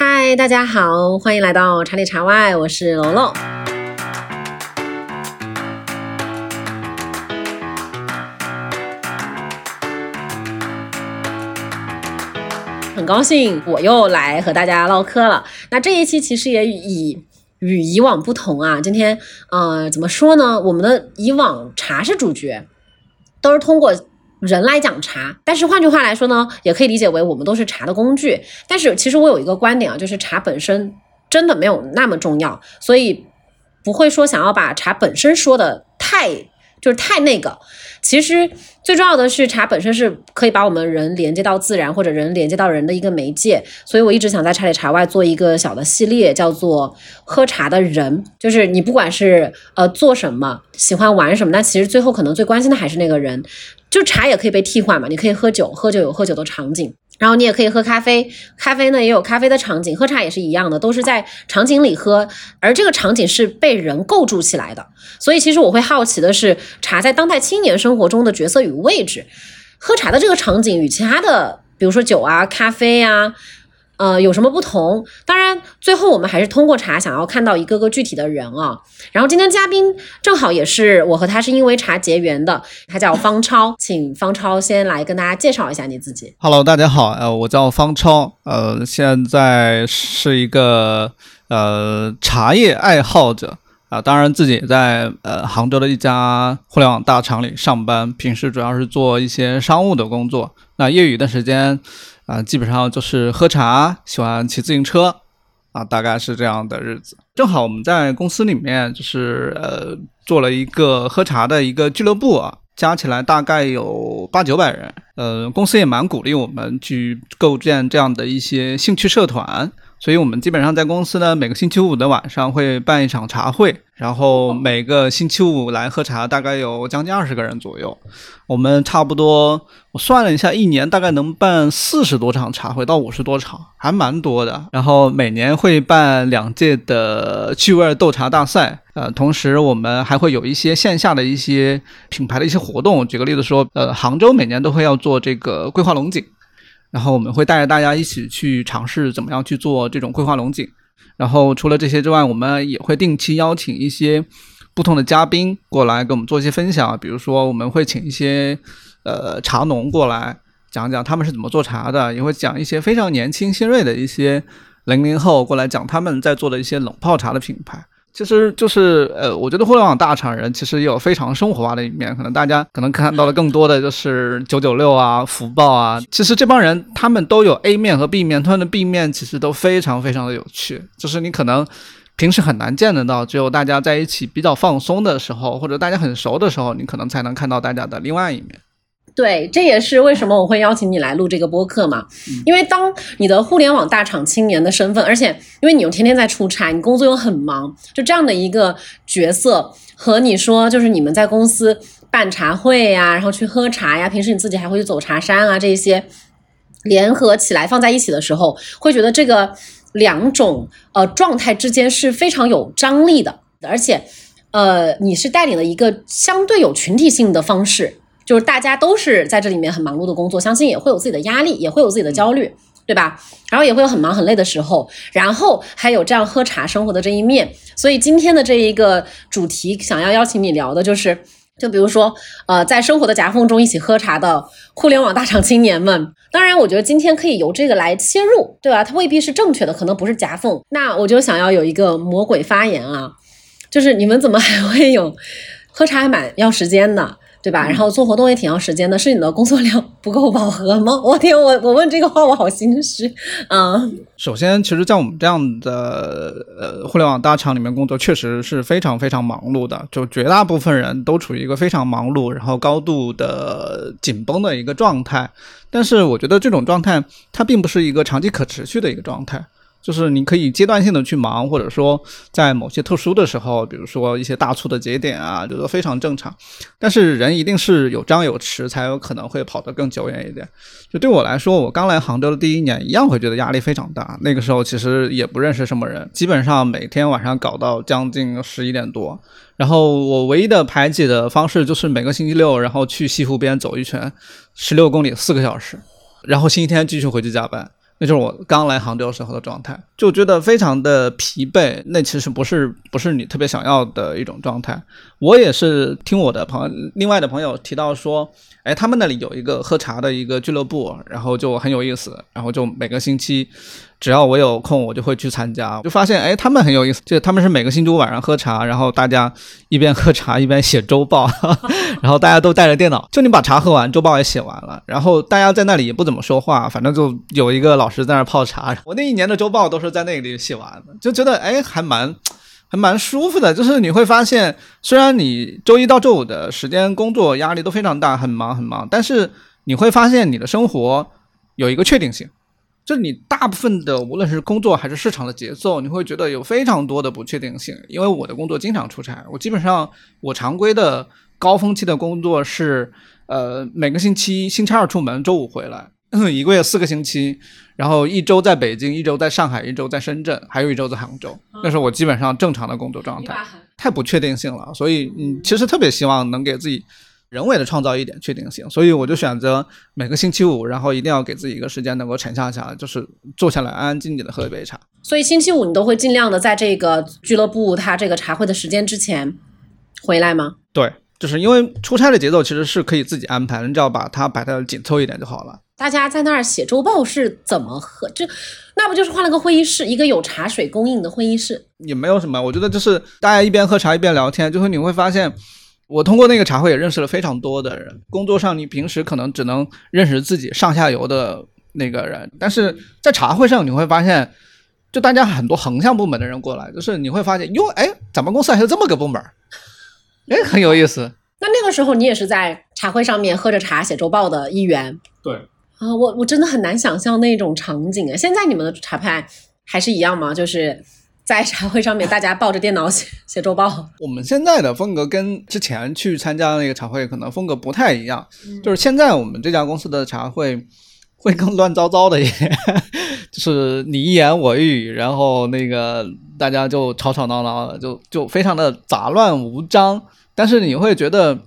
嗨，大家好，欢迎来到茶里茶外，我是龙龙。很高兴我又来和大家唠嗑了。那这一期其实也以与以往不同啊，今天呃怎么说呢？我们的以往茶是主角，都是通过人来讲茶。但是换句话来说呢，也可以理解为我们都是茶的工具。但是其实我有一个观点啊，就是茶本身真的没有那么重要，所以不会说想要把茶本身说的太。就是太那个，其实最重要的是茶本身是可以把我们人连接到自然，或者人连接到人的一个媒介。所以我一直想在茶里茶外做一个小的系列，叫做喝茶的人。就是你不管是呃做什么，喜欢玩什么，但其实最后可能最关心的还是那个人。就茶也可以被替换嘛，你可以喝酒，喝酒有喝酒的场景。然后你也可以喝咖啡，咖啡呢也有咖啡的场景，喝茶也是一样的，都是在场景里喝，而这个场景是被人构筑起来的。所以其实我会好奇的是，茶在当代青年生活中的角色与位置，喝茶的这个场景与其他的，比如说酒啊、咖啡呀。呃，有什么不同？当然，最后我们还是通过茶想要看到一个个具体的人啊。然后今天嘉宾正好也是我和他是因为茶结缘的，他叫方超，请方超先来跟大家介绍一下你自己。Hello，大家好，呃，我叫方超，呃，现在是一个呃茶叶爱好者啊，当然自己在呃杭州的一家互联网大厂里上班，平时主要是做一些商务的工作，那业余的时间。啊，基本上就是喝茶，喜欢骑自行车，啊，大概是这样的日子。正好我们在公司里面就是呃做了一个喝茶的一个俱乐部啊，加起来大概有八九百人。呃，公司也蛮鼓励我们去构建这样的一些兴趣社团。所以，我们基本上在公司呢，每个星期五的晚上会办一场茶会，然后每个星期五来喝茶，大概有将近二十个人左右。我们差不多，我算了一下，一年大概能办四十多场茶会到五十多场，还蛮多的。然后每年会办两届的趣味斗茶大赛，呃，同时我们还会有一些线下的一些品牌的一些活动。举个例子说，呃，杭州每年都会要做这个桂花龙井。然后我们会带着大家一起去尝试怎么样去做这种桂花龙井。然后除了这些之外，我们也会定期邀请一些不同的嘉宾过来给我们做一些分享。比如说，我们会请一些呃茶农过来讲讲他们是怎么做茶的，也会讲一些非常年轻新锐的一些零零后过来讲他们在做的一些冷泡茶的品牌。其实就是呃，我觉得互联网大厂人其实也有非常生活化的一面，可能大家可能看到的更多的就是九九六啊、福报啊。其实这帮人他们都有 A 面和 B 面，他们的 B 面其实都非常非常的有趣，就是你可能平时很难见得到，只有大家在一起比较放松的时候，或者大家很熟的时候，你可能才能看到大家的另外一面。对，这也是为什么我会邀请你来录这个播客嘛。因为当你的互联网大厂青年的身份，而且因为你又天天在出差，你工作又很忙，就这样的一个角色，和你说就是你们在公司办茶会呀，然后去喝茶呀，平时你自己还会去走茶山啊，这些联合起来放在一起的时候，会觉得这个两种呃状态之间是非常有张力的，而且呃你是带领了一个相对有群体性的方式。就是大家都是在这里面很忙碌的工作，相信也会有自己的压力，也会有自己的焦虑，对吧？然后也会有很忙很累的时候，然后还有这样喝茶生活的这一面。所以今天的这一个主题，想要邀请你聊的就是，就比如说，呃，在生活的夹缝中一起喝茶的互联网大厂青年们。当然，我觉得今天可以由这个来切入，对吧？它未必是正确的，可能不是夹缝。那我就想要有一个魔鬼发言啊，就是你们怎么还会有喝茶还蛮要时间的？对吧？然后做活动也挺要时间的，是你的工作量 不够饱和吗？我天，我我问这个话我好心虚啊。首先，其实，像我们这样的呃互联网大厂里面工作，确实是非常非常忙碌的，就绝大部分人都处于一个非常忙碌，然后高度的紧绷的一个状态。但是，我觉得这种状态它并不是一个长期可持续的一个状态。就是你可以阶段性的去忙，或者说在某些特殊的时候，比如说一些大促的节点啊，这都非常正常。但是人一定是有张有弛，才有可能会跑得更久远一点。就对我来说，我刚来杭州的第一年，一样会觉得压力非常大。那个时候其实也不认识什么人，基本上每天晚上搞到将近十一点多。然后我唯一的排解的方式就是每个星期六，然后去西湖边走一圈，十六公里四个小时，然后星期天继续回去加班。那就是我刚来杭州时候的状态，就觉得非常的疲惫。那其实不是不是你特别想要的一种状态。我也是听我的朋友，另外的朋友提到说，哎，他们那里有一个喝茶的一个俱乐部，然后就很有意思，然后就每个星期。只要我有空，我就会去参加。就发现，哎，他们很有意思，就他们是每个星期五晚上喝茶，然后大家一边喝茶一边写周报，然后大家都带着电脑，就你把茶喝完，周报也写完了，然后大家在那里也不怎么说话，反正就有一个老师在那泡茶。我那一年的周报都是在那里写完的，就觉得哎，还蛮还蛮舒服的。就是你会发现，虽然你周一到周五的时间工作压力都非常大，很忙很忙，但是你会发现你的生活有一个确定性。就你大部分的，无论是工作还是市场的节奏，你会觉得有非常多的不确定性。因为我的工作经常出差，我基本上我常规的高峰期的工作是，呃，每个星期星期二出门，周五回来，一个月四个星期，然后一周在北京，一周在上海，一周在深圳，还有一周在杭州。那是我基本上正常的工作状态，太不确定性了。所以，嗯，其实特别希望能给自己。人为的创造一点确定性，所以我就选择每个星期五，然后一定要给自己一个时间能够沉下下来，就是坐下来安安静静的喝一杯茶。所以星期五你都会尽量的在这个俱乐部它这个茶会的时间之前回来吗？对，就是因为出差的节奏其实是可以自己安排，你只要把它摆的紧凑一点就好了。大家在那儿写周报是怎么喝？就那不就是换了个会议室，一个有茶水供应的会议室？也没有什么，我觉得就是大家一边喝茶一边聊天，就是你会发现。我通过那个茶会也认识了非常多的人。工作上，你平时可能只能认识自己上下游的那个人，但是在茶会上，你会发现，就大家很多横向部门的人过来，就是你会发现，哟，哎，咱们公司还有这么个部门，哎，很有意思。那那个时候，你也是在茶会上面喝着茶写周报的一员。对。啊，我我真的很难想象那种场景啊！现在你们的茶派还是一样吗？就是。在茶会上面，大家抱着电脑写写周报。我们现在的风格跟之前去参加那个茶会可能风格不太一样，就是现在我们这家公司的茶会会更乱糟糟的一点，就是你一言我一语，然后那个大家就吵吵闹闹的，就就非常的杂乱无章。但是你会觉得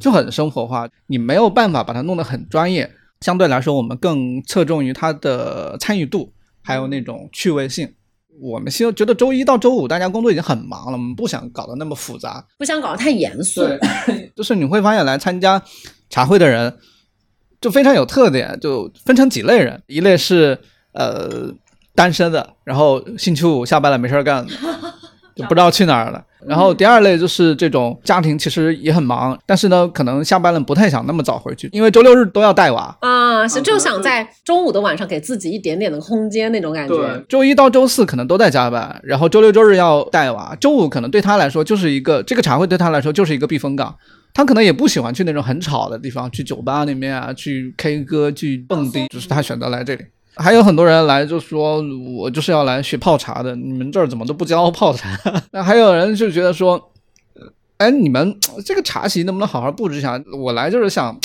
就很生活化，你没有办法把它弄得很专业。相对来说，我们更侧重于它的参与度，还有那种趣味性。我们希望觉得周一到周五大家工作已经很忙了，我们不想搞得那么复杂，不想搞得太严肃。对，就是你会发现来参加茶会的人就非常有特点，就分成几类人，一类是呃单身的，然后星期五下班了没事干。就不知道去哪儿了。然后第二类就是这种家庭其实也很忙，但是呢，可能下班了不太想那么早回去，因为周六日都要带娃啊，是就想在周五的晚上给自己一点点的空间那种感觉。对，周一到周四可能都在加班，然后周六周日要带娃，周五可能对他来说就是一个这个茶会对他来说就是一个避风港，他可能也不喜欢去那种很吵的地方，去酒吧里面啊，去 K 歌，去蹦迪，只是他选择来这里。还有很多人来就说，我就是要来学泡茶的。你们这儿怎么都不教泡茶？那 还有人就觉得说，哎，你们这个茶席能不能好好布置一下？我来就是想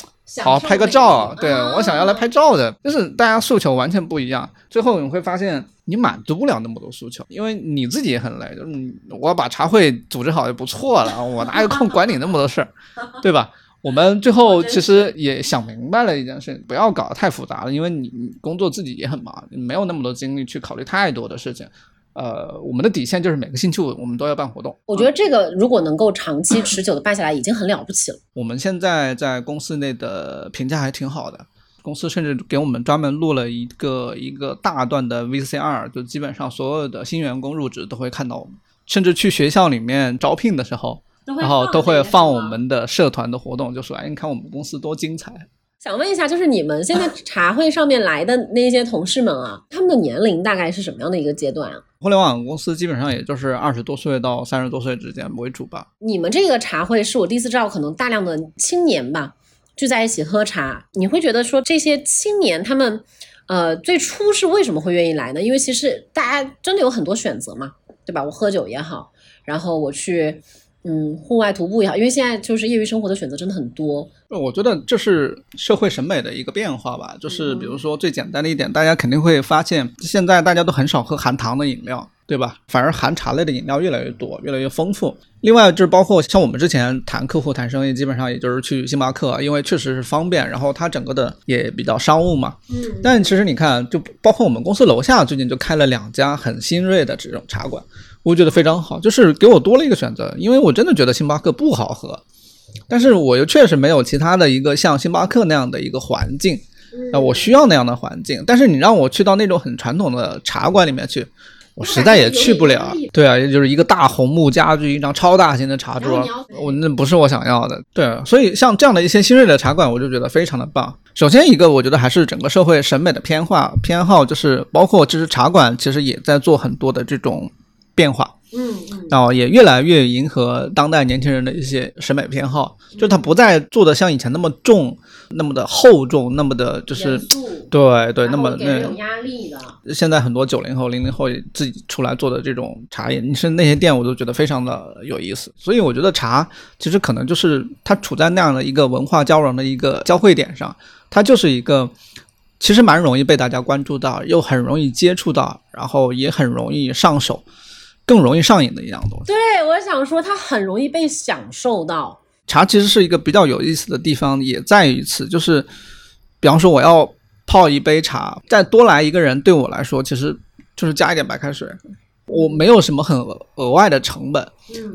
好好拍个照，对我想要来拍照的。就是大家诉求完全不一样，最后你会发现你满足不了那么多诉求，因为你自己也很累。就是我把茶会组织好就不错了，我哪有空管你那么多事儿，对吧？我们最后其实也想明白了一件事，不要搞得太复杂了，因为你工作自己也很忙，没有那么多精力去考虑太多的事情。呃，我们的底线就是每个星期五我们都要办活动。我觉得这个如果能够长期持久的办下来，已经很了不起了。我们现在在公司内的评价还挺好的，公司甚至给我们专门录了一个一个大段的 VCR，就基本上所有的新员工入职都会看到我们，甚至去学校里面招聘的时候。然后都会放我们的社团的活动，就说：“哎，你看我们公司多精彩。”想问一下，就是你们现在 茶会上面来的那些同事们啊，他们的年龄大概是什么样的一个阶段啊？互联网公司基本上也就是二十多岁到三十多岁之间为主吧。你们这个茶会是我第一次知道，可能大量的青年吧聚在一起喝茶。你会觉得说这些青年他们，呃，最初是为什么会愿意来呢？因为其实大家真的有很多选择嘛，对吧？我喝酒也好，然后我去。嗯，户外徒步也好，因为现在就是业余生活的选择真的很多。我觉得这是社会审美的一个变化吧。就是比如说最简单的一点，大家肯定会发现，现在大家都很少喝含糖的饮料。对吧？反而含茶类的饮料越来越多，越来越丰富。另外就是包括像我们之前谈客户谈生意，基本上也就是去星巴克，因为确实是方便，然后它整个的也比较商务嘛。嗯，但其实你看，就包括我们公司楼下最近就开了两家很新锐的这种茶馆，我觉得非常好，就是给我多了一个选择。因为我真的觉得星巴克不好喝，但是我又确实没有其他的一个像星巴克那样的一个环境，啊，我需要那样的环境。但是你让我去到那种很传统的茶馆里面去。我实在也去不了，对啊，也就是一个大红木家具，一张超大型的茶桌，我那不是我想要的。对，所以像这样的一些新锐的茶馆，我就觉得非常的棒。首先一个，我觉得还是整个社会审美的偏化偏好，就是包括其实茶馆其实也在做很多的这种变化。嗯嗯，然后也越来越迎合当代年轻人的一些审美偏好，就它不再做的像以前那么重、那么的厚重、那么的就是对对，那么那有压力的。现在很多九零后、零零后自己出来做的这种茶叶，你是那些店我都觉得非常的有意思。所以我觉得茶其实可能就是它处在那样的一个文化交融的一个交汇点上，它就是一个其实蛮容易被大家关注到，又很容易接触到，然后也很容易上手。更容易上瘾的一样东西。对，我想说它很容易被享受到。茶其实是一个比较有意思的地方，也在于此，就是比方说我要泡一杯茶，再多来一个人，对我来说其实就是加一点白开水，我没有什么很额外的成本。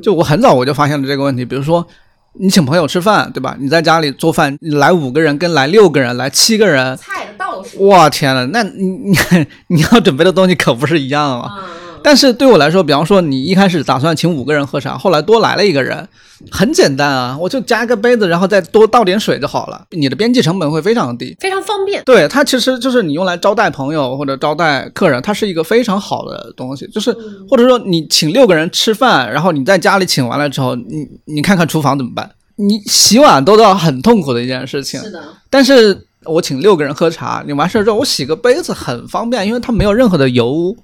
就我很早我就发现了这个问题，比如说你请朋友吃饭，对吧？你在家里做饭，你来五个人跟来六个人、来七个人，菜的倒数，哇天呐，那你你 你要准备的东西可不是一样啊。但是对我来说，比方说你一开始打算请五个人喝茶，后来多来了一个人，很简单啊，我就加一个杯子，然后再多倒点水就好了。你的边际成本会非常低，非常方便。对它其实就是你用来招待朋友或者招待客人，它是一个非常好的东西。就是或者说你请六个人吃饭，然后你在家里请完了之后，你你看看厨房怎么办？你洗碗都要很痛苦的一件事情。是的。但是我请六个人喝茶，你完事儿之后我洗个杯子很方便，因为它没有任何的油污。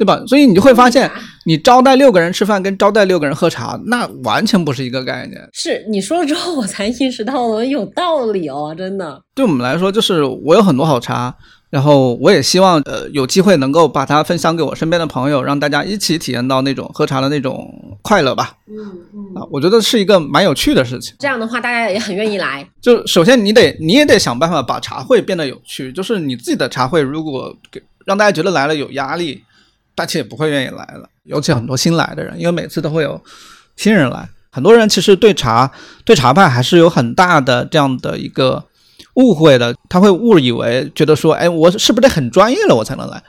对吧？所以你就会发现，你招待六个人吃饭跟招待六个人喝茶，那完全不是一个概念。是你说了之后，我才意识到了有道理哦，真的。对我们来说，就是我有很多好茶，然后我也希望呃有机会能够把它分享给我身边的朋友，让大家一起体验到那种喝茶的那种快乐吧。嗯嗯。啊，我觉得是一个蛮有趣的事情。这样的话，大家也很愿意来。就首先你得你也得想办法把茶会变得有趣，就是你自己的茶会如果给让大家觉得来了有压力。大家也不会愿意来了，尤其很多新来的人，因为每次都会有新人来。很多人其实对茶、对茶派还是有很大的这样的一个误会的，他会误以为觉得说，哎，我是不是得很专业了我才能来？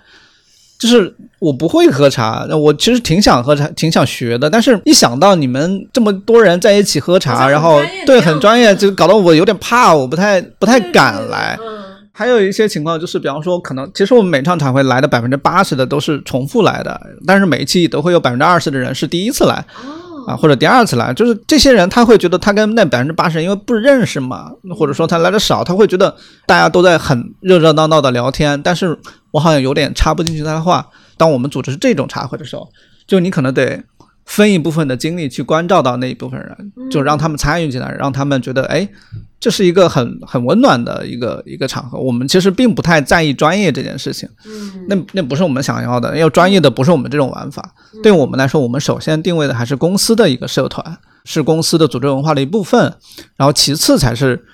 就是我不会喝茶，我其实挺想喝茶、挺想学的，但是一想到你们这么多人在一起喝茶，然后对很专业，就搞得我有点怕，我不太不太敢来。还有一些情况就是，比方说，可能其实我们每场茶会来的百分之八十的都是重复来的，但是每一期都会有百分之二十的人是第一次来，啊，或者第二次来，就是这些人他会觉得他跟那百分之八十因为不认识嘛，或者说他来的少，他会觉得大家都在很热热闹闹的聊天，但是我好像有点插不进去他的话。当我们组织这种茶会的时候，就你可能得。分一部分的精力去关照到那一部分人，就让他们参与进来，让他们觉得，哎，这是一个很很温暖的一个一个场合。我们其实并不太在意专业这件事情，嗯，那那不是我们想要的，因为专业的不是我们这种玩法。对我们来说，我们首先定位的还是公司的一个社团，是公司的组织文化的一部分，然后其次才是。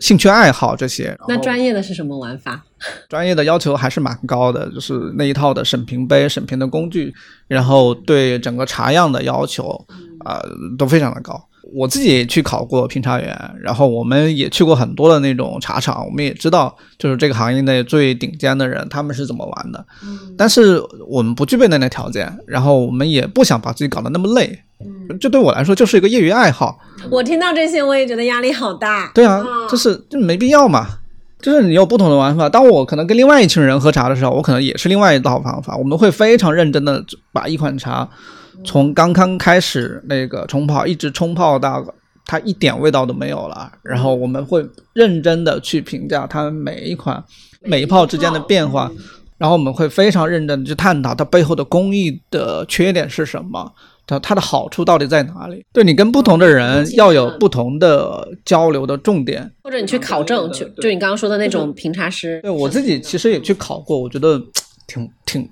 兴趣爱好这些，那专业的是什么玩法？专业的要求还是蛮高的，就是那一套的审评杯、审评的工具，然后对整个茶样的要求，啊，都非常的高。我自己也去考过评茶员，然后我们也去过很多的那种茶厂，我们也知道，就是这个行业内最顶尖的人他们是怎么玩的。嗯，但是我们不具备那类条件，然后我们也不想把自己搞得那么累。嗯，这对我来说就是一个业余爱好。我听到这些，我也觉得压力好大。对啊，就是就没必要嘛。就是你有不同的玩法。当我可能跟另外一群人喝茶的时候，我可能也是另外一套方法。我们会非常认真的把一款茶。从刚刚开始那个冲泡，一直冲泡到它一点味道都没有了，然后我们会认真的去评价它每一款每一泡之间的变化，然后我们会非常认真的去探讨它背后的工艺的缺点是什么，它它的好处到底在哪里？对你跟不同的人要有不同的交流的重点，或者你去考证，去就你刚刚说的那种评茶师。对我自己其实也去考过，我觉得挺挺。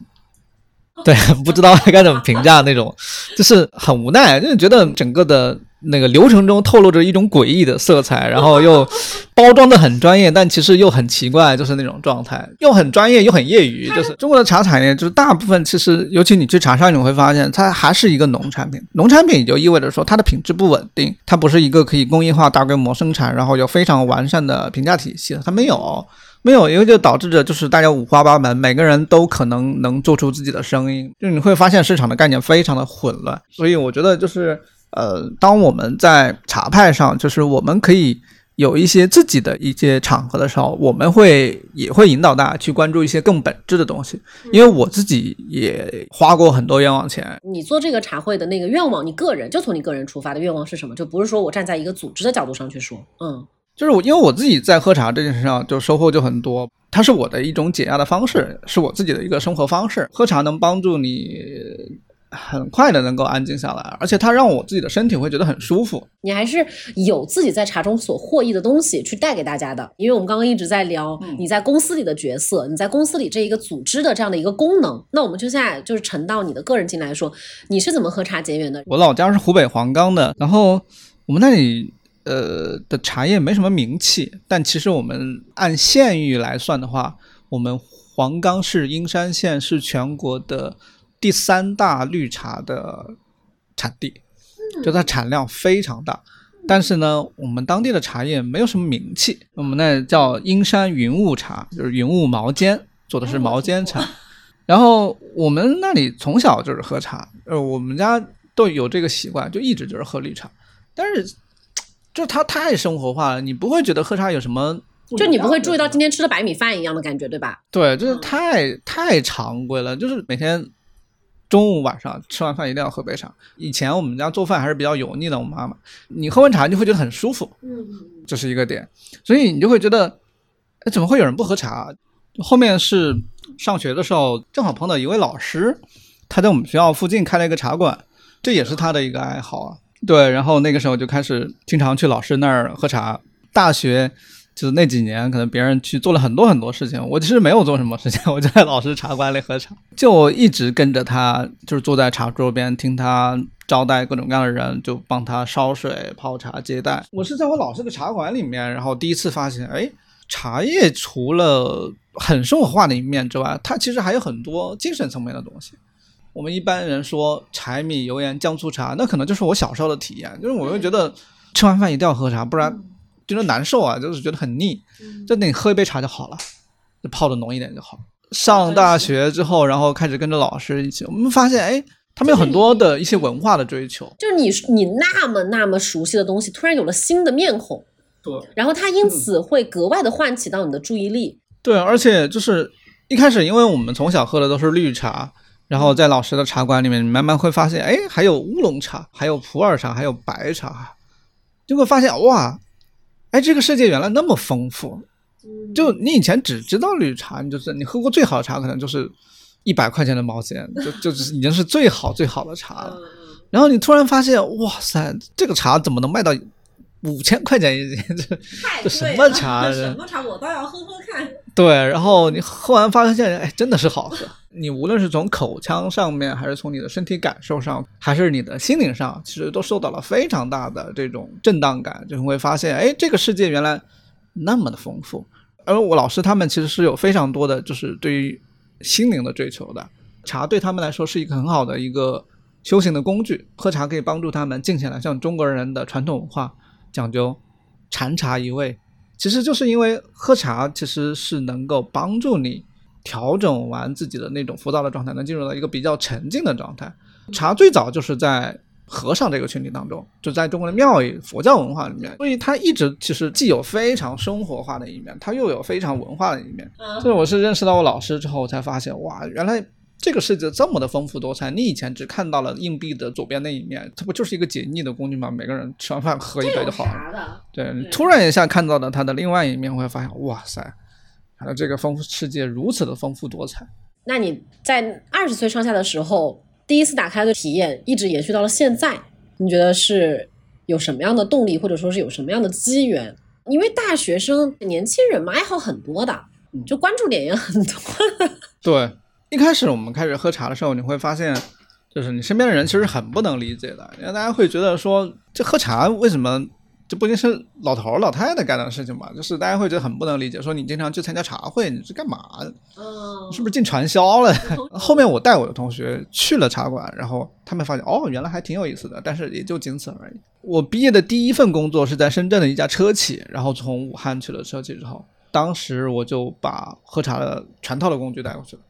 对，不知道该怎么评价那种，就是很无奈，就是觉得整个的。那个流程中透露着一种诡异的色彩，然后又包装的很专业，但其实又很奇怪，就是那种状态，又很专业又很业余。就是中国的茶产业，就是大部分其实，尤其你去茶商，你会发现它还是一个农产品。农产品也就意味着说它的品质不稳定，它不是一个可以工业化大规模生产，然后有非常完善的评价体系，它没有，没有，因为就导致着就是大家五花八门，每个人都可能能做出自己的声音，就你会发现市场的概念非常的混乱。所以我觉得就是。呃，当我们在茶派上，就是我们可以有一些自己的一些场合的时候，我们会也会引导大家去关注一些更本质的东西。因为我自己也花过很多冤枉钱。你做这个茶会的那个愿望，你个人就从你个人出发的愿望是什么？就不是说我站在一个组织的角度上去说，嗯，就是我因为我自己在喝茶这件事上就收获就很多，它是我的一种解压的方式，是我自己的一个生活方式。喝茶能帮助你。很快的能够安静下来，而且它让我自己的身体会觉得很舒服。你还是有自己在茶中所获益的东西去带给大家的，因为我们刚刚一直在聊你在公司里的角色，你在公司里这一个组织的这样的一个功能。那我们就现在就是沉到你的个人进来说，你是怎么喝茶结缘的？我老家是湖北黄冈的，然后我们那里呃的茶叶没什么名气，但其实我们按县域来算的话，我们黄冈市英山县是全国的。第三大绿茶的产地，就它产量非常大，但是呢，我们当地的茶叶没有什么名气。我们那叫英山云雾茶，就是云雾毛尖做的是毛尖茶。然后我们那里从小就是喝茶，呃，我们家都有这个习惯，就一直就是喝绿茶。但是，就它太生活化了，你不会觉得喝茶有什么，就你不会注意到今天吃的白米饭一样的感觉，对吧？对，就是太太常规了，就是每天。中午晚上吃完饭一定要喝杯茶。以前我们家做饭还是比较油腻的，我妈妈，你喝完茶就会觉得很舒服，嗯，这是一个点。所以你就会觉得，哎，怎么会有人不喝茶？后面是上学的时候，正好碰到一位老师，他在我们学校附近开了一个茶馆，这也是他的一个爱好啊。对，然后那个时候就开始经常去老师那儿喝茶。大学。就是那几年，可能别人去做了很多很多事情，我其实没有做什么事情，我就在老师茶馆里喝茶，就一直跟着他，就是坐在茶桌边听他招待各种各样的人，就帮他烧水、泡茶、接待。我是在我老师的茶馆里面，然后第一次发现，哎，茶叶除了很生活化的一面之外，它其实还有很多精神层面的东西。我们一般人说柴米油盐酱醋茶，那可能就是我小时候的体验，就是我会觉得吃完饭一定要喝茶，不然。觉得难受啊，就是觉得很腻，就你喝一杯茶就好了，就泡的浓一点就好。上大学之后，然后开始跟着老师一起，我们发现，哎，他们有很多的一些文化的追求。就是你你那么那么熟悉的东西，突然有了新的面孔，对，然后他因此会格外的唤起到你的注意力。对，而且就是一开始，因为我们从小喝的都是绿茶，然后在老师的茶馆里面，你慢慢会发现，哎，还有乌龙茶，还有普洱茶，还有白茶，就会发现，哇。哎，这个世界原来那么丰富，就你以前只知道绿茶，你就是你喝过最好的茶，可能就是一百块钱的毛尖，就就是已经是最好最好的茶了。然后你突然发现，哇塞，这个茶怎么能卖到五千块钱一斤？这这什么茶？什么茶？我倒要喝喝看。对，然后你喝完发现，哎，真的是好喝。你无论是从口腔上面，还是从你的身体感受上，还是你的心灵上，其实都受到了非常大的这种震荡感，就会发现，哎，这个世界原来那么的丰富。而我老师他们其实是有非常多的，就是对于心灵的追求的。茶对他们来说是一个很好的一个修行的工具，喝茶可以帮助他们静下来。像中国人的传统文化讲究禅茶一味，其实就是因为喝茶其实是能够帮助你。调整完自己的那种浮躁的状态，能进入到一个比较沉静的状态。茶最早就是在和尚这个群体当中，就在中国的庙宇、佛教文化里面，所以它一直其实既有非常生活化的一面，它又有非常文化的一面。所以我是认识到我老师之后，才发现哇，原来这个世界这么的丰富多彩。你以前只看到了硬币的左边那一面，它不就是一个解腻的工具吗？每个人吃完饭喝一杯就好了。对，突然一下看到了它的另外一面，会发现哇塞。啊，这个丰富世界如此的丰富多彩。那你在二十岁上下的时候，第一次打开的体验，一直延续到了现在，你觉得是有什么样的动力，或者说是有什么样的机缘？因为大学生、年轻人嘛，爱好很多的，就关注点也很多。对，一开始我们开始喝茶的时候，你会发现，就是你身边的人其实很不能理解的，因为大家会觉得说，这喝茶为什么？这不一定是老头儿老太太干的事情吧？就是大家会觉得很不能理解，说你经常去参加茶会，你是干嘛？嗯，是不是进传销了？后面我带我的同学去了茶馆，然后他们发现哦，原来还挺有意思的，但是也就仅此而已。我毕业的第一份工作是在深圳的一家车企，然后从武汉去了车企之后，当时我就把喝茶的全套的工具带过去了。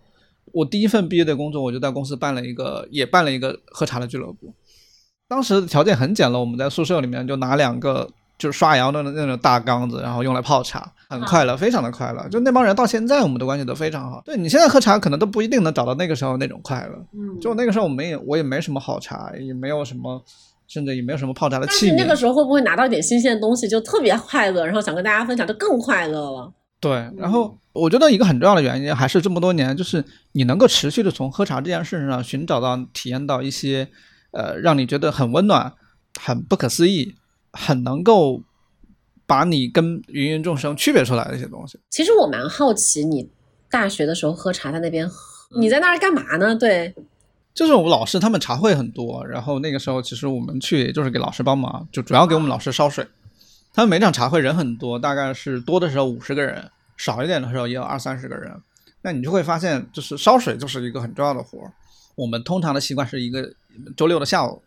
我第一份毕业的工作，我就在公司办了一个，也办了一个喝茶的俱乐部。当时的条件很简陋，我们在宿舍里面就拿两个就是刷牙的那种大缸子，然后用来泡茶，很快乐，非常的快乐。就那帮人到现在我们的关系都非常好。对你现在喝茶可能都不一定能找到那个时候那种快乐。嗯，就那个时候我们也我也没什么好茶，也没有什么，甚至也没有什么泡茶的器皿。但是那个时候会不会拿到一点新鲜的东西就特别快乐，然后想跟大家分享就更快乐了？对，然后我觉得一个很重要的原因还是这么多年，就是你能够持续的从喝茶这件事上寻找到、体验到一些。呃，让你觉得很温暖、很不可思议、很能够把你跟芸芸众生区别出来的一些东西。其实我蛮好奇，你大学的时候喝茶在那边，你在那儿干嘛呢？对，就是我们老师他们茶会很多，然后那个时候其实我们去就是给老师帮忙，就主要给我们老师烧水。他们每场茶会人很多，大概是多的时候五十个人，少一点的时候也有二三十个人。那你就会发现，就是烧水就是一个很重要的活儿。我们通常的习惯是一个。周六的下午，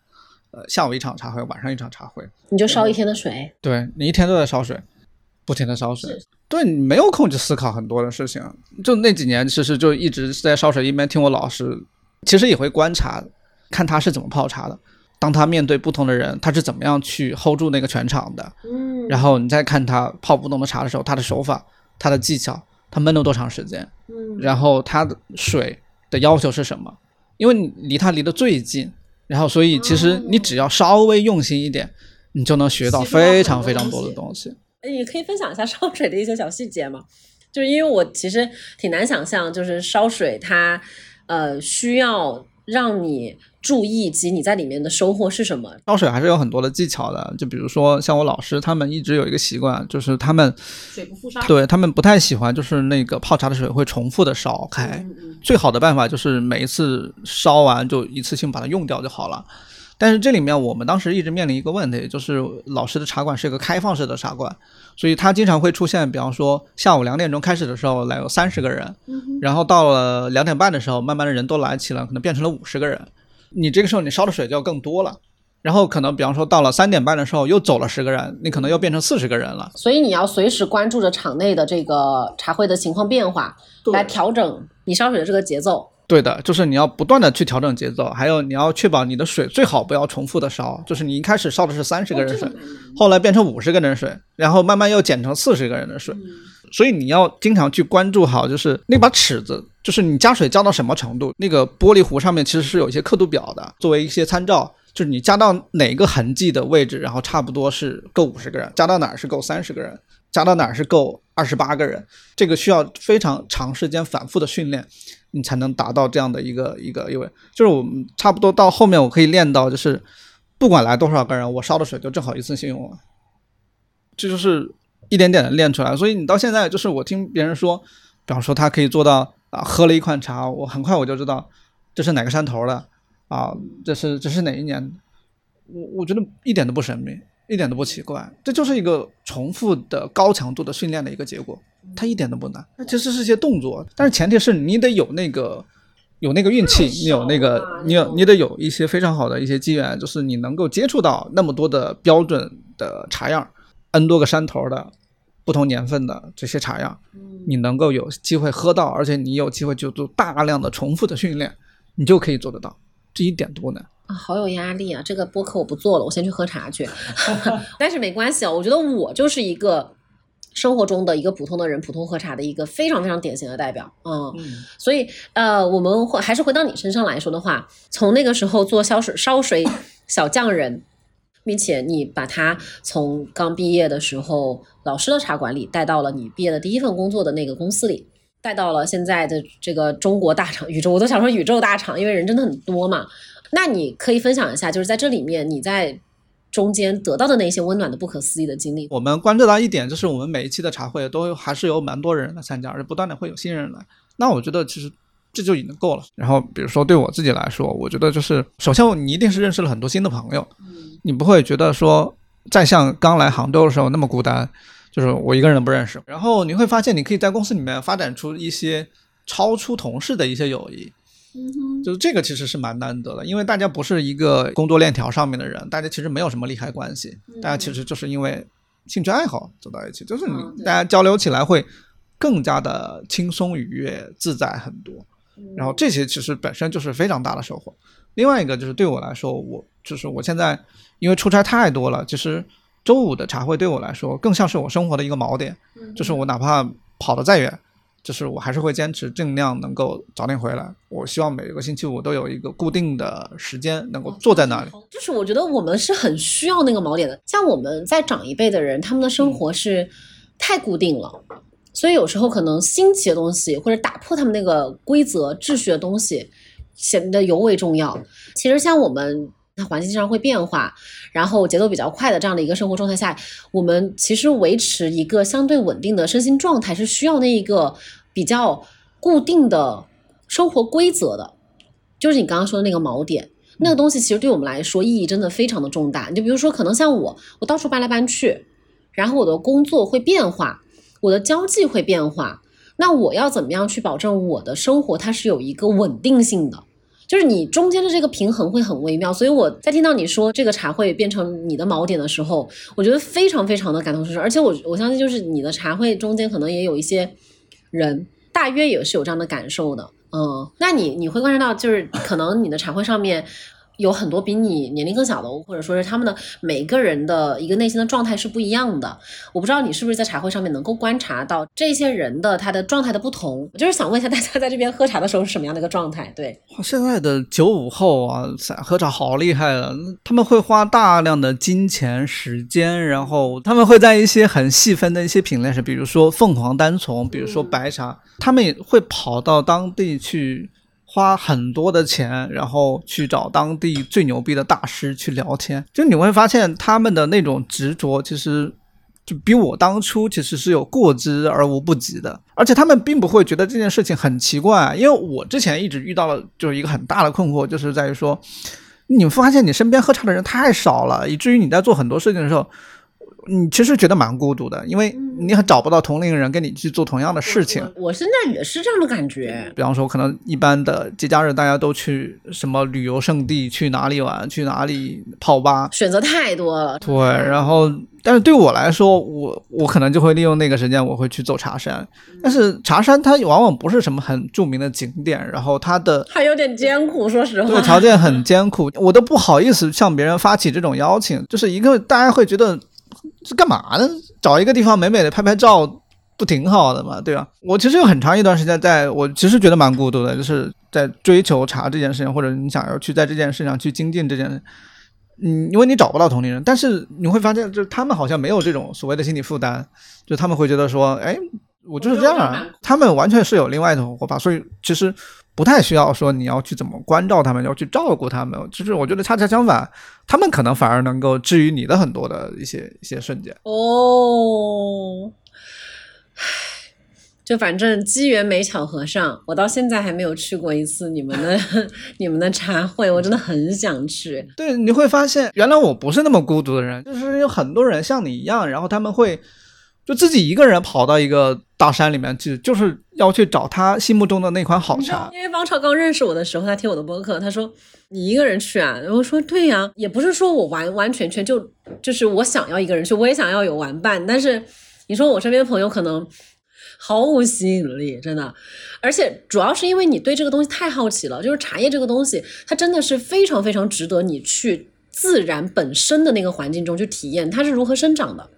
呃，下午一场茶会，晚上一场茶会，你就烧一天的水。对你一天都在烧水，不停的烧水。对你没有空去思考很多的事情。就那几年，其实就一直在烧水，一边听我老师，其实也会观察，看他是怎么泡茶的。当他面对不同的人，他是怎么样去 hold 住那个全场的。嗯。然后你再看他泡不同的茶的时候，他的手法、他的技巧，他闷了多长时间。嗯。然后他的水的要求是什么？因为你离他离得最近，然后所以其实你只要稍微用心一点，你就能学到非常非常多的东西。哎，你可以分享一下烧水的一些小细节吗？就是因为我其实挺难想象，就是烧水它呃需要让你。注意及你在里面的收获是什么？烧水还是有很多的技巧的，就比如说像我老师他们一直有一个习惯，就是他们水不复烧，对他们不太喜欢，就是那个泡茶的水会重复的烧开。最好的办法就是每一次烧完就一次性把它用掉就好了。但是这里面我们当时一直面临一个问题，就是老师的茶馆是一个开放式的茶馆，所以它经常会出现，比方说下午两点钟开始的时候来有三十个人，然后到了两点半的时候，慢慢的人都来齐了，可能变成了五十个人。你这个时候你烧的水就要更多了，然后可能比方说到了三点半的时候又走了十个人，你可能又变成四十个人了。所以你要随时关注着场内的这个茶会的情况变化，来调整你烧水的这个节奏。对的，就是你要不断的去调整节奏，还有你要确保你的水最好不要重复的烧，就是你一开始烧的是三十个人水，后来变成五十个人水，然后慢慢又减成四十个人的水。所以你要经常去关注好，就是那把尺子，就是你加水加到什么程度，那个玻璃壶上面其实是有一些刻度表的，作为一些参照，就是你加到哪个痕迹的位置，然后差不多是够五十个人，加到哪儿是够三十个人，加到哪儿是够二十八个人，这个需要非常长时间反复的训练，你才能达到这样的一个一个，因为就是我们差不多到后面我可以练到，就是不管来多少个人，我烧的水就正好一次性用完，这就是。一点点的练出来，所以你到现在就是我听别人说，比方说他可以做到啊，喝了一款茶，我很快我就知道这是哪个山头的啊，这是这是哪一年，我我觉得一点都不神秘，一点都不奇怪，这就是一个重复的高强度的训练的一个结果，它一点都不难，它其实是些动作，但是前提是你得有那个有那个运气，你有那个你有你得有一些非常好的一些机缘，就是你能够接触到那么多的标准的茶样。N 多个山头的不同年份的这些茶样，你能够有机会喝到，而且你有机会就做大量的重复的训练，你就可以做得到，这一点都不难啊！好有压力啊！这个播客我不做了，我先去喝茶去。但是没关系啊，我觉得我就是一个生活中的一个普通的人，普通喝茶的一个非常非常典型的代表。嗯，所以呃，我们会还是回到你身上来说的话，从那个时候做烧水烧水小匠人。并且你把他从刚毕业的时候老师的茶馆里带到了你毕业的第一份工作的那个公司里，带到了现在的这个中国大厂宇宙，我都想说宇宙大厂，因为人真的很多嘛。那你可以分享一下，就是在这里面你在中间得到的那些温暖的、不可思议的经历。我们关注到一点，就是我们每一期的茶会都还是有蛮多人来参加，而且不断的会有新人来。那我觉得其实。这就已经够了。然后比如说对我自己来说，我觉得就是首先你一定是认识了很多新的朋友，你不会觉得说再像刚来杭州的时候那么孤单，就是我一个人都不认识。然后你会发现你可以在公司里面发展出一些超出同事的一些友谊。就是这个其实是蛮难得的，因为大家不是一个工作链条上面的人，大家其实没有什么利害关系，大家其实就是因为兴趣爱好走到一起，就是你大家交流起来会更加的轻松愉悦、自在很多。然后这些其实本身就是非常大的收获。另外一个就是对我来说，我就是我现在因为出差太多了，其实周五的茶会对我来说更像是我生活的一个锚点，就是我哪怕跑得再远。就是我还是会坚持尽量能够早点回来。我希望每个星期五都有一个固定的时间能够坐在那里。就是我觉得我们是很需要那个锚点的。像我们在长一辈的人，他们的生活是太固定了，所以有时候可能新奇的东西或者打破他们那个规则秩序的东西显得尤为重要。其实像我们。它环境经常会变化，然后节奏比较快的这样的一个生活状态下，我们其实维持一个相对稳定的身心状态是需要那一个比较固定的生活规则的，就是你刚刚说的那个锚点，那个东西其实对我们来说意义真的非常的重大。你就比如说，可能像我，我到处搬来搬去，然后我的工作会变化，我的交际会变化，那我要怎么样去保证我的生活它是有一个稳定性的？就是你中间的这个平衡会很微妙，所以我在听到你说这个茶会变成你的锚点的时候，我觉得非常非常的感同身受，而且我我相信就是你的茶会中间可能也有一些人，大约也是有这样的感受的，嗯，那你你会观察到就是可能你的茶会上面。有很多比你年龄更小的，或者说是他们的每个人的一个内心的状态是不一样的。我不知道你是不是在茶会上面能够观察到这些人的他的状态的不同。我就是想问一下大家，在这边喝茶的时候是什么样的一个状态？对，现在的九五后啊，喝茶好厉害了，他们会花大量的金钱、时间，然后他们会在一些很细分的一些品类上，比如说凤凰单丛，比如说白茶，他们也会跑到当地去。花很多的钱，然后去找当地最牛逼的大师去聊天，就你会发现他们的那种执着，其实就比我当初其实是有过之而无不及的。而且他们并不会觉得这件事情很奇怪，因为我之前一直遇到了就是一个很大的困惑，就是在于说，你发现你身边喝茶的人太少了，以至于你在做很多事情的时候。你其实觉得蛮孤独的，因为你还找不到同龄人跟你去做同样的事情。我现在也是这样的感觉。比方说，可能一般的节假日大家都去什么旅游胜地，去哪里玩，去哪里泡吧，选择太多了。对，然后但是对我来说，我我可能就会利用那个时间，我会去走茶山。但是茶山它往往不是什么很著名的景点，然后它的还有点艰苦，说实话，对，条件很艰苦，我都不好意思向别人发起这种邀请，就是一个大家会觉得。是干嘛呢？找一个地方美美的拍拍照，不挺好的嘛？对吧？我其实有很长一段时间，在我其实觉得蛮孤独的，就是在追求茶这件事情，或者你想要去在这件事上去精进这件事，嗯，因为你找不到同龄人，但是你会发现，就是他们好像没有这种所谓的心理负担，就他们会觉得说，哎，我就是这样啊，他们完全是有另外一种活法，所以其实。不太需要说你要去怎么关照他们，要去照顾他们，就是我觉得恰恰相反，他们可能反而能够治愈你的很多的一些一些瞬间。哦，就反正机缘没巧合上，我到现在还没有去过一次你们的 你们的茶会，我真的很想去。对，你会发现原来我不是那么孤独的人，就是有很多人像你一样，然后他们会。就自己一个人跑到一个大山里面去，就是要去找他心目中的那款好茶。因为王朝刚认识我的时候，他听我的播客，他说：“你一个人去啊？”然后说：“对呀，也不是说我完完全全就就是我想要一个人去，我也想要有玩伴。但是你说我身边的朋友可能毫无吸引力，真的。而且主要是因为你对这个东西太好奇了，就是茶叶这个东西，它真的是非常非常值得你去自然本身的那个环境中去体验它是如何生长的。”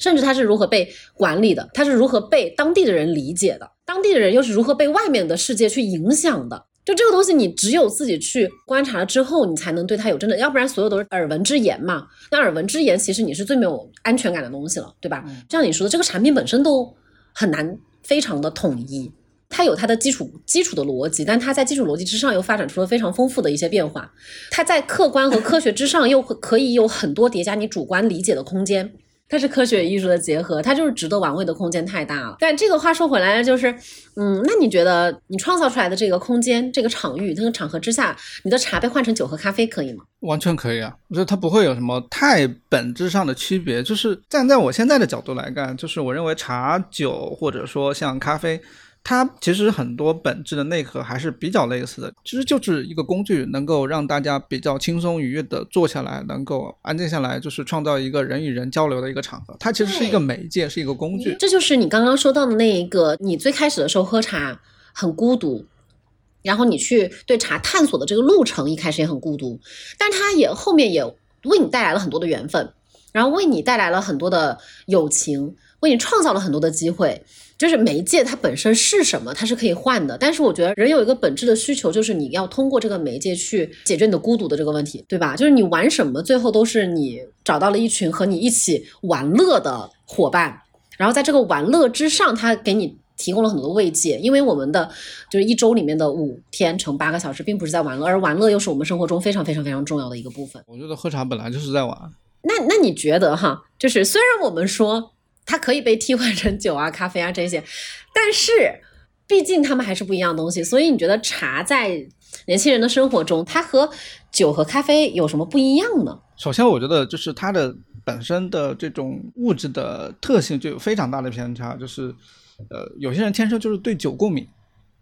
甚至它是如何被管理的，它是如何被当地的人理解的，当地的人又是如何被外面的世界去影响的？就这个东西，你只有自己去观察了之后，你才能对它有真的，要不然所有都是耳闻之言嘛。那耳闻之言，其实你是最没有安全感的东西了，对吧？就像你说的，这个产品本身都很难非常的统一，它有它的基础基础的逻辑，但它在基础逻辑之上又发展出了非常丰富的一些变化。它在客观和科学之上又可以有很多叠加你主观理解的空间。它是科学与艺术的结合，它就是值得玩味的空间太大了。但这个话说回来，就是，嗯，那你觉得你创造出来的这个空间、这个场域、这个场合之下，你的茶被换成酒和咖啡可以吗？完全可以啊，我觉得它不会有什么太本质上的区别。就是站在我现在的角度来看，就是我认为茶、酒或者说像咖啡。它其实很多本质的内核还是比较类似的，其实就是一个工具，能够让大家比较轻松愉悦的坐下来，能够安静下来，就是创造一个人与人交流的一个场合。它其实是一个媒介，是一个工具。这就是你刚刚说到的那一个，你最开始的时候喝茶很孤独，然后你去对茶探索的这个路程一开始也很孤独，但它也后面也为你带来了很多的缘分，然后为你带来了很多的友情，为你创造了很多的机会。就是媒介它本身是什么，它是可以换的。但是我觉得人有一个本质的需求，就是你要通过这个媒介去解决你的孤独的这个问题，对吧？就是你玩什么，最后都是你找到了一群和你一起玩乐的伙伴，然后在这个玩乐之上，他给你提供了很多慰藉。因为我们的就是一周里面的五天乘八个小时，并不是在玩乐，而玩乐又是我们生活中非常非常非常重要的一个部分。我觉得喝茶本来就是在玩。那那你觉得哈？就是虽然我们说。它可以被替换成酒啊、咖啡啊这些，但是毕竟它们还是不一样的东西。所以你觉得茶在年轻人的生活中，它和酒和咖啡有什么不一样呢？首先，我觉得就是它的本身的这种物质的特性就有非常大的偏差。就是呃，有些人天生就是对酒过敏，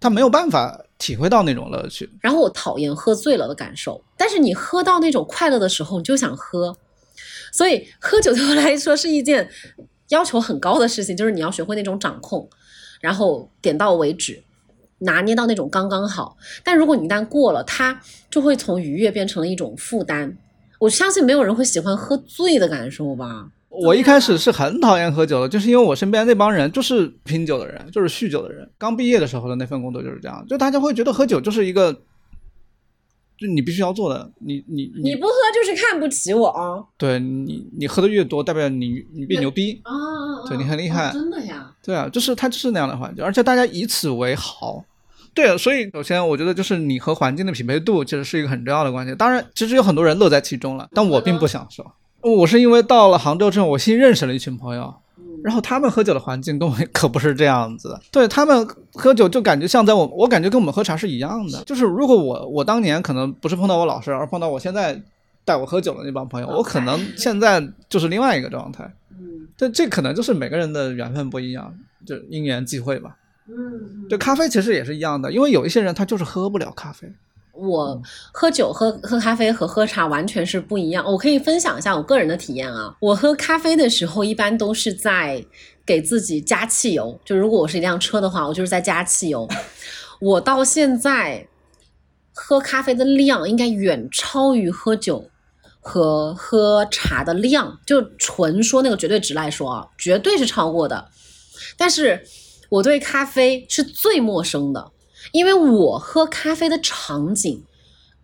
他没有办法体会到那种乐趣。然后我讨厌喝醉了的感受，但是你喝到那种快乐的时候，你就想喝。所以喝酒对我来说是一件。要求很高的事情就是你要学会那种掌控，然后点到为止，拿捏到那种刚刚好。但如果你一旦过了，它就会从愉悦变成了一种负担。我相信没有人会喜欢喝醉的感受吧。我一开始是很讨厌喝酒的，就是因为我身边那帮人就是拼酒的人，就是酗酒的人。刚毕业的时候的那份工作就是这样，就大家会觉得喝酒就是一个。就你必须要做的，你你你不喝就是看不起我啊！对你，你喝的越多，代表你你变牛逼啊！对你很厉害，真的呀！对啊，就是它就是那样的环境，而且大家以此为豪。对啊，所以首先我觉得就是你和环境的匹配度其实是一个很重要的关键。当然，其实有很多人乐在其中了，但我并不享受。我是因为到了杭州之后，我新认识了一群朋友。然后他们喝酒的环境跟我可不是这样子，对他们喝酒就感觉像在我，我感觉跟我们喝茶是一样的。就是如果我我当年可能不是碰到我老师，而碰到我现在带我喝酒的那帮朋友，我可能现在就是另外一个状态。嗯，但这可能就是每个人的缘分不一样，就因缘际会吧。嗯，对，咖啡其实也是一样的，因为有一些人他就是喝不了咖啡。我喝酒喝喝咖啡和喝茶完全是不一样。我可以分享一下我个人的体验啊。我喝咖啡的时候，一般都是在给自己加汽油。就如果我是一辆车的话，我就是在加汽油。我到现在喝咖啡的量应该远超于喝酒和喝茶的量，就纯说那个绝对值来说啊，绝对是超过的。但是我对咖啡是最陌生的。因为我喝咖啡的场景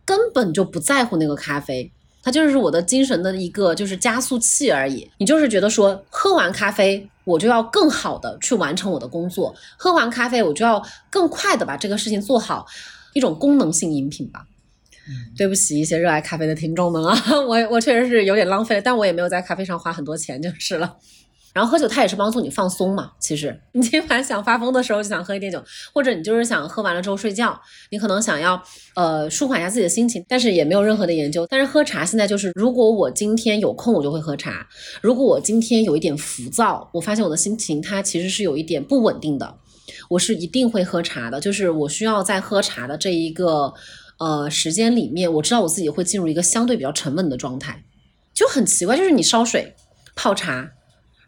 根本就不在乎那个咖啡，它就是我的精神的一个就是加速器而已。你就是觉得说喝完咖啡，我就要更好的去完成我的工作，喝完咖啡我就要更快的把这个事情做好，一种功能性饮品吧。对不起一些热爱咖啡的听众们啊，我我确实是有点浪费，但我也没有在咖啡上花很多钱就是了。然后喝酒，它也是帮助你放松嘛。其实 你今晚想发疯的时候，就想喝一点酒，或者你就是想喝完了之后睡觉，你可能想要呃舒缓一下自己的心情，但是也没有任何的研究。但是喝茶现在就是，如果我今天有空，我就会喝茶；如果我今天有一点浮躁，我发现我的心情它其实是有一点不稳定的，我是一定会喝茶的。就是我需要在喝茶的这一个呃时间里面，我知道我自己会进入一个相对比较沉稳的状态，就很奇怪，就是你烧水泡茶。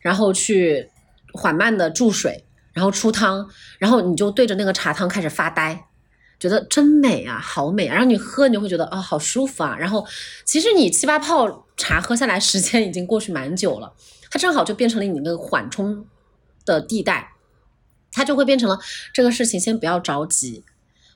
然后去缓慢的注水，然后出汤，然后你就对着那个茶汤开始发呆，觉得真美啊，好美啊。然后你喝，你就会觉得啊，好舒服啊。然后其实你七八泡茶喝下来，时间已经过去蛮久了，它正好就变成了你那个缓冲的地带，它就会变成了这个事情先不要着急，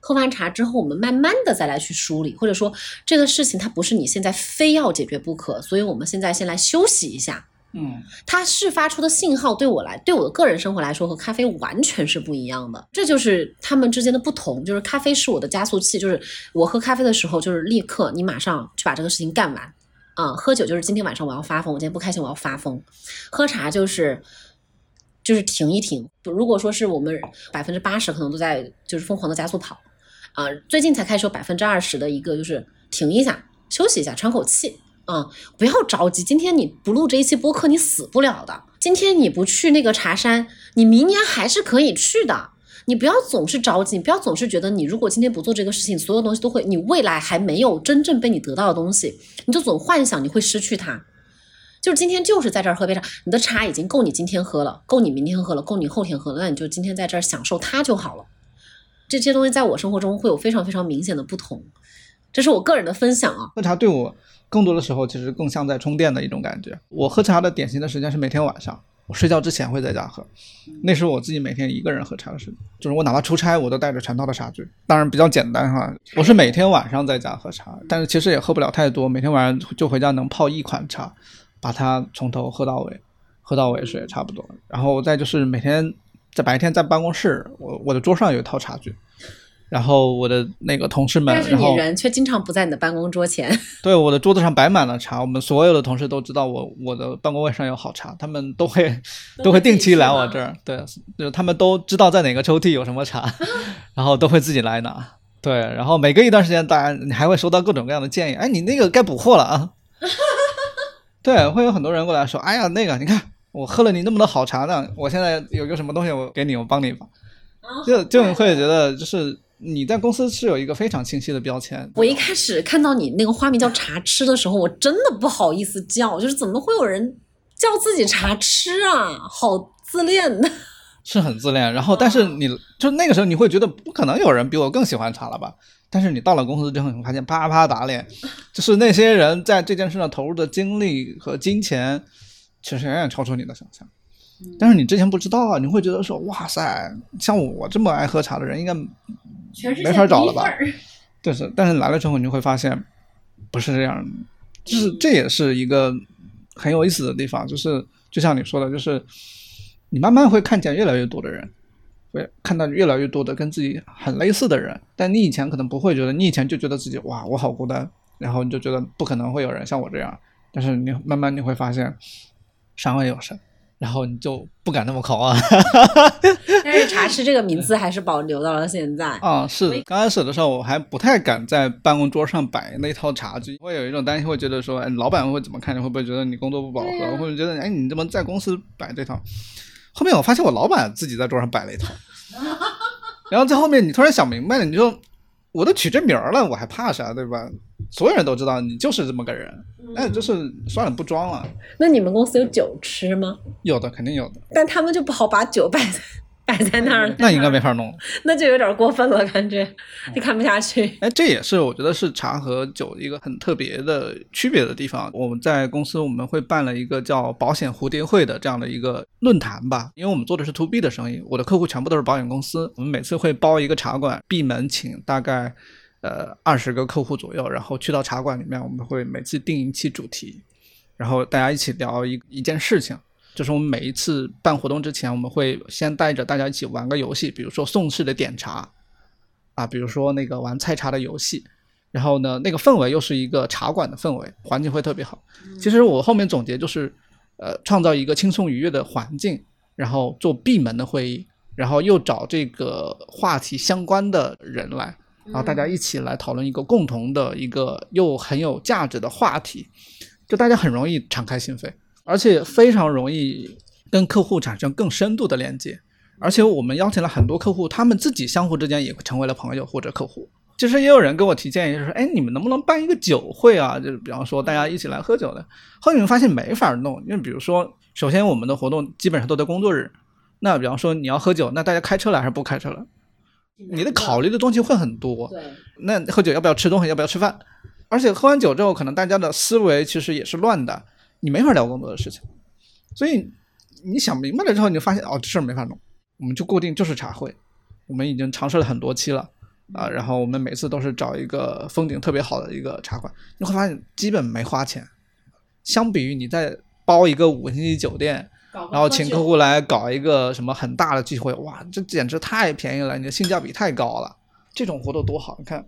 喝完茶之后，我们慢慢的再来去梳理，或者说这个事情它不是你现在非要解决不可，所以我们现在先来休息一下。嗯，它释发出的信号对我来，对我的个人生活来说和咖啡完全是不一样的，这就是它们之间的不同。就是咖啡是我的加速器，就是我喝咖啡的时候，就是立刻你马上去把这个事情干完，啊、喝酒就是今天晚上我要发疯，我今天不开心我要发疯。喝茶就是就是停一停。如果说是我们百分之八十可能都在就是疯狂的加速跑，啊、最近才开始有百分之二十的一个就是停一下，休息一下，喘口气。啊、不要着急，今天你不录这一期播客，你死不了的。今天你不去那个茶山，你明年还是可以去的。你不要总是着急，你不要总是觉得你如果今天不做这个事情，所有东西都会，你未来还没有真正被你得到的东西，你就总幻想你会失去它。就是今天就是在这儿喝杯茶，你的茶已经够你今天喝了，够你明天喝了，够你后天喝了，那你就今天在这儿享受它就好了。这些东西在我生活中会有非常非常明显的不同，这是我个人的分享啊。喝茶对我更多的时候其实更像在充电的一种感觉。我喝茶的典型的时间是每天晚上，我睡觉之前会在家喝，那是我自己每天一个人喝茶的时间。就是我哪怕出差，我都带着全套的茶具，当然比较简单哈。我是每天晚上在家喝茶，但是其实也喝不了太多，每天晚上就回家能泡一款茶，把它从头喝到尾，喝到尾水也差不多。然后再就是每天在白天在办公室，我我的桌上有一套茶具。然后我的那个同事们，但是然后你人却经常不在你的办公桌前。对，我的桌子上摆满了茶，我们所有的同事都知道我我的办公位上有好茶，他们都会都会定期来我这儿，对，就他们都知道在哪个抽屉有什么茶，然后都会自己来拿。对，然后每隔一段时间，大家你还会收到各种各样的建议，哎，你那个该补货了啊。对，会有很多人过来说，哎呀，那个你看我喝了你那么多好茶呢，我现在有个什么东西我给你，我帮你吧，就就会觉得就是你在公司是有一个非常清晰的标签，我一开始看到你那个花名叫茶吃的时候，我真的不好意思叫，就是怎么会有人叫自己茶吃啊？好自恋的。是很自恋，然后但是你就那个时候你会觉得不可能有人比我更喜欢茶了吧？但是你到了公司之后，你会发现啪啪打脸，就是那些人在这件事上投入的精力和金钱，其实远远超出你的想象。但是你之前不知道啊，你会觉得说哇塞，像我这么爱喝茶的人，应该没法找了吧？但是，但是来了之后，你就会发现不是这样，就是这也是一个很有意思的地方，就是就像你说的，就是你慢慢会看见越来越多的人，会看到越来越多的跟自己很类似的人，但你以前可能不会觉得，你以前就觉得自己哇我好孤单，然后你就觉得不可能会有人像我这样，但是你慢慢你会发现山外有山。然后你就不敢那么考啊！但是茶室这个名字还是保留到了现在。啊，是刚开始的时候我还不太敢在办公桌上摆那套茶具，会有一种担心，会觉得说，哎，老板会怎么看你？会不会觉得你工作不饱和？或者觉得，哎，你怎么在公司摆这套？后面我发现我老板自己在桌上摆了一套，然后在后面你突然想明白了，你就我都取这名儿了，我还怕啥，对吧？所有人都知道你就是这么个人，哎，就是算了，不装了。那你们公司有酒吃吗？有的，肯定有的。但他们就不好把酒摆在摆在那儿，那应该没法弄，那就有点过分了，感觉就看不下去。哎，这也是我觉得是茶和酒一个很特别的区别的地方。我们在公司我们会办了一个叫保险蝴蝶会的这样的一个论坛吧，因为我们做的是 to B 的生意，我的客户全部都是保险公司，我们每次会包一个茶馆，闭门请大概。呃，二十个客户左右，然后去到茶馆里面，我们会每次定一期主题，然后大家一起聊一一件事情。就是我们每一次办活动之前，我们会先带着大家一起玩个游戏，比如说宋式的点茶，啊，比如说那个玩菜茶的游戏。然后呢，那个氛围又是一个茶馆的氛围，环境会特别好。其实我后面总结就是，呃，创造一个轻松愉悦的环境，然后做闭门的会议，然后又找这个话题相关的人来。然后大家一起来讨论一个共同的一个又很有价值的话题，就大家很容易敞开心扉，而且非常容易跟客户产生更深度的连接。而且我们邀请了很多客户，他们自己相互之间也成为了朋友或者客户。其实也有人给我提建议，就是哎，你们能不能办一个酒会啊？就是比方说大家一起来喝酒的。后面发现没法弄，因为比如说，首先我们的活动基本上都在工作日，那比方说你要喝酒，那大家开车来还是不开车来？你的考虑的东西会很多，对，那喝酒要不要吃东西，要不要吃饭？而且喝完酒之后，可能大家的思维其实也是乱的，你没法聊更多的事情。所以你想明白了之后，你就发现哦，这事儿没法弄，我们就固定就是茶会。我们已经尝试了很多期了啊，然后我们每次都是找一个风景特别好的一个茶馆，你会发现基本没花钱。相比于你在包一个五星级酒店。然后请客户来搞一个什么很大的聚会，哇，这简直太便宜了，你的性价比太高了。这种活动多好，你看，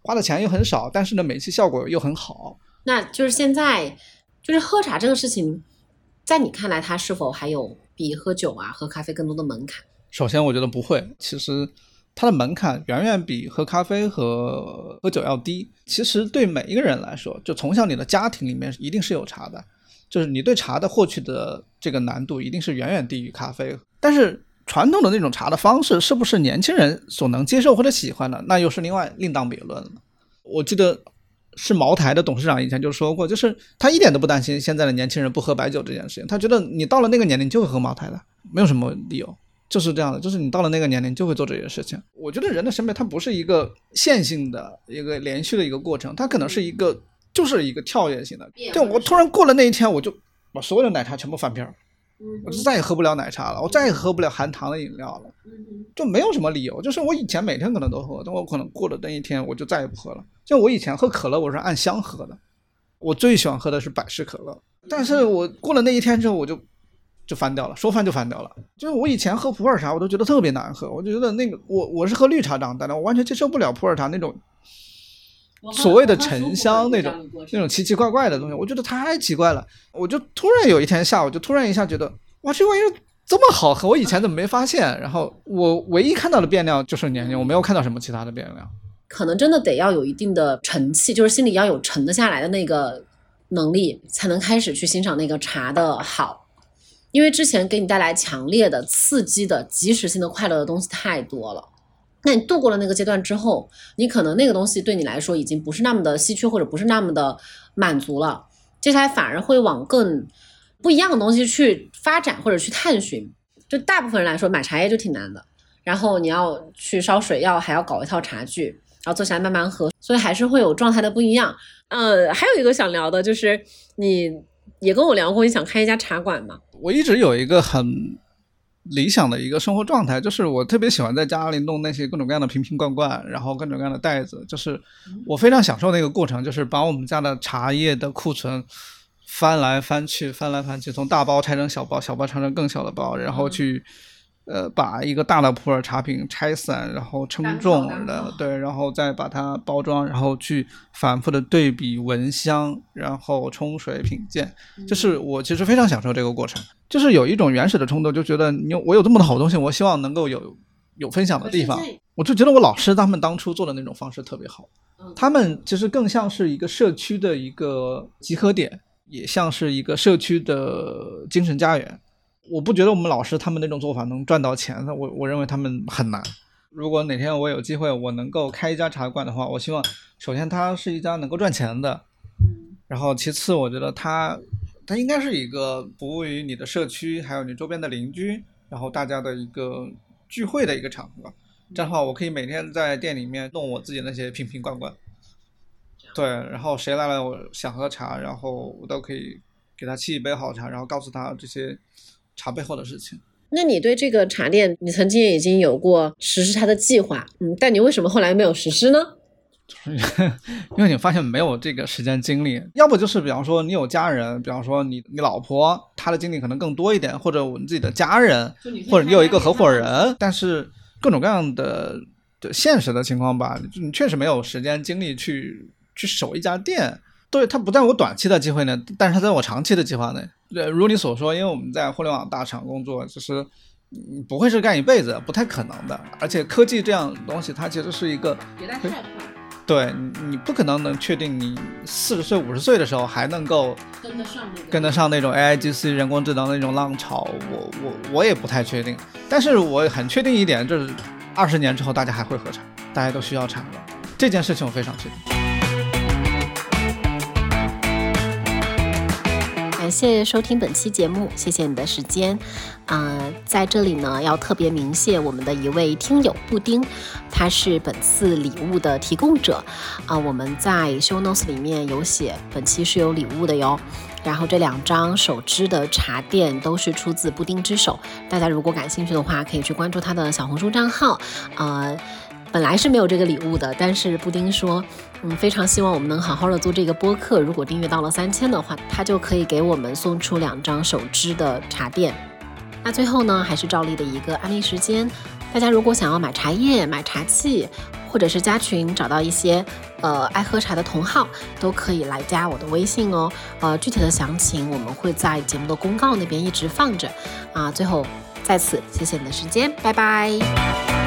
花的钱又很少，但是呢，每期效果又很好，那就是现在，就是喝茶这个事情，在你看来，它是否还有比喝酒啊、喝咖啡更多的门槛？首先，我觉得不会。其实它的门槛远远比喝咖啡和喝酒要低。其实对每一个人来说，就从小你的家庭里面一定是有茶的，就是你对茶的获取的这个难度一定是远远低于咖啡。但是传统的那种茶的方式，是不是年轻人所能接受或者喜欢的，那又是另外另当别论了。我记得是茅台的董事长以前就说过，就是他一点都不担心现在的年轻人不喝白酒这件事情，他觉得你到了那个年龄就会喝茅台的，没有什么理由。就是这样的，就是你到了那个年龄就会做这些事情。我觉得人的审美它不是一个线性的一个连续的一个过程，它可能是一个就是一个跳跃性的。就我突然过了那一天，我就把所有的奶茶全部翻篇儿，我就再也喝不了奶茶了，我再也喝不了含糖的饮料了，就没有什么理由。就是我以前每天可能都喝，但我可能过了那一天我就再也不喝了。像我以前喝可乐，我是按箱喝的，我最喜欢喝的是百事可乐，但是我过了那一天之后，我就。就翻掉了，说翻就翻掉了。就是我以前喝普洱茶，我都觉得特别难喝，我就觉得那个我我是喝绿茶长大的，我完全接受不了普洱茶那种所谓的沉香那种那种奇奇怪怪的东西，我觉得太奇怪了。我就突然有一天下午，就突然一下觉得，哇，这玩意儿这么好喝，我以前怎么没发现？然后我唯一看到的变量就是年龄，我没有看到什么其他的变量。可能真的得要有一定的沉气，就是心里要有沉得下来的那个能力，才能开始去欣赏那个茶的好。因为之前给你带来强烈的刺激的即时性的快乐的东西太多了，那你度过了那个阶段之后，你可能那个东西对你来说已经不是那么的稀缺或者不是那么的满足了，接下来反而会往更不一样的东西去发展或者去探寻。就大部分人来说，买茶叶就挺难的，然后你要去烧水，要还要搞一套茶具，然后坐下来慢慢喝，所以还是会有状态的不一样。呃，还有一个想聊的就是你也跟我聊过，你想开一家茶馆嘛？我一直有一个很理想的一个生活状态，就是我特别喜欢在家里弄那些各种各样的瓶瓶罐罐，然后各种各样的袋子，就是我非常享受那个过程，就是把我们家的茶叶的库存翻来翻去，翻来翻去，从大包拆成小包，小包拆成更小的包，然后去。呃，把一个大的普洱茶品拆散，然后称重了，对，然后再把它包装，然后去反复的对比闻香，然后冲水品鉴，就是我其实非常享受这个过程，就是有一种原始的冲动，就觉得你我有这么多好东西，我希望能够有有分享的地方，我就觉得我老师他们当初做的那种方式特别好，他们其实更像是一个社区的一个集合点，也像是一个社区的精神家园。我不觉得我们老师他们那种做法能赚到钱的，我我认为他们很难。如果哪天我有机会，我能够开一家茶馆的话，我希望首先它是一家能够赚钱的，然后其次我觉得它它应该是一个服务于你的社区，还有你周边的邻居，然后大家的一个聚会的一个场合。这样的话，我可以每天在店里面弄我自己那些瓶瓶罐罐，对，然后谁来了我想喝茶，然后我都可以给他沏一杯好茶，然后告诉他这些。茶背后的事情，那你对这个茶店，你曾经已经有过实施它的计划，嗯，但你为什么后来没有实施呢？因为你发现没有这个时间精力，要不就是比方说你有家人，比方说你你老婆，她的精力可能更多一点，或者我们自己的家人，或者你有一个合伙人，但是各种各样的的现实的情况吧，你确实没有时间精力去去守一家店。对，它不在我短期的机会内，但是它在我长期的计划内。对，如你所说，因为我们在互联网大厂工作，就是不会是干一辈子，不太可能的。而且科技这样东西，它其实是一个迭代太快。对，你不可能能确定你四十岁、五十岁的时候还能够跟得上那跟得上那种 AIGC 人工智能的那种浪潮。我我我也不太确定，但是我很确定一点，就是二十年之后大家还会喝茶，大家都需要茶了。这件事情我非常确定。感谢收听本期节目，谢谢你的时间。嗯，在这里呢，要特别鸣谢我们的一位听友布丁，他是本次礼物的提供者。啊，我们在 show notes 里面有写，本期是有礼物的哟。然后这两张手织的茶垫都是出自布丁之手，大家如果感兴趣的话，可以去关注他的小红书账号。呃。本来是没有这个礼物的，但是布丁说，嗯，非常希望我们能好好的做这个播客。如果订阅到了三千的话，他就可以给我们送出两张手织的茶垫。那最后呢，还是照例的一个安利时间，大家如果想要买茶叶、买茶器，或者是加群找到一些呃爱喝茶的同好，都可以来加我的微信哦。呃，具体的详情我们会在节目的公告那边一直放着啊。最后再次谢谢你的时间，拜拜。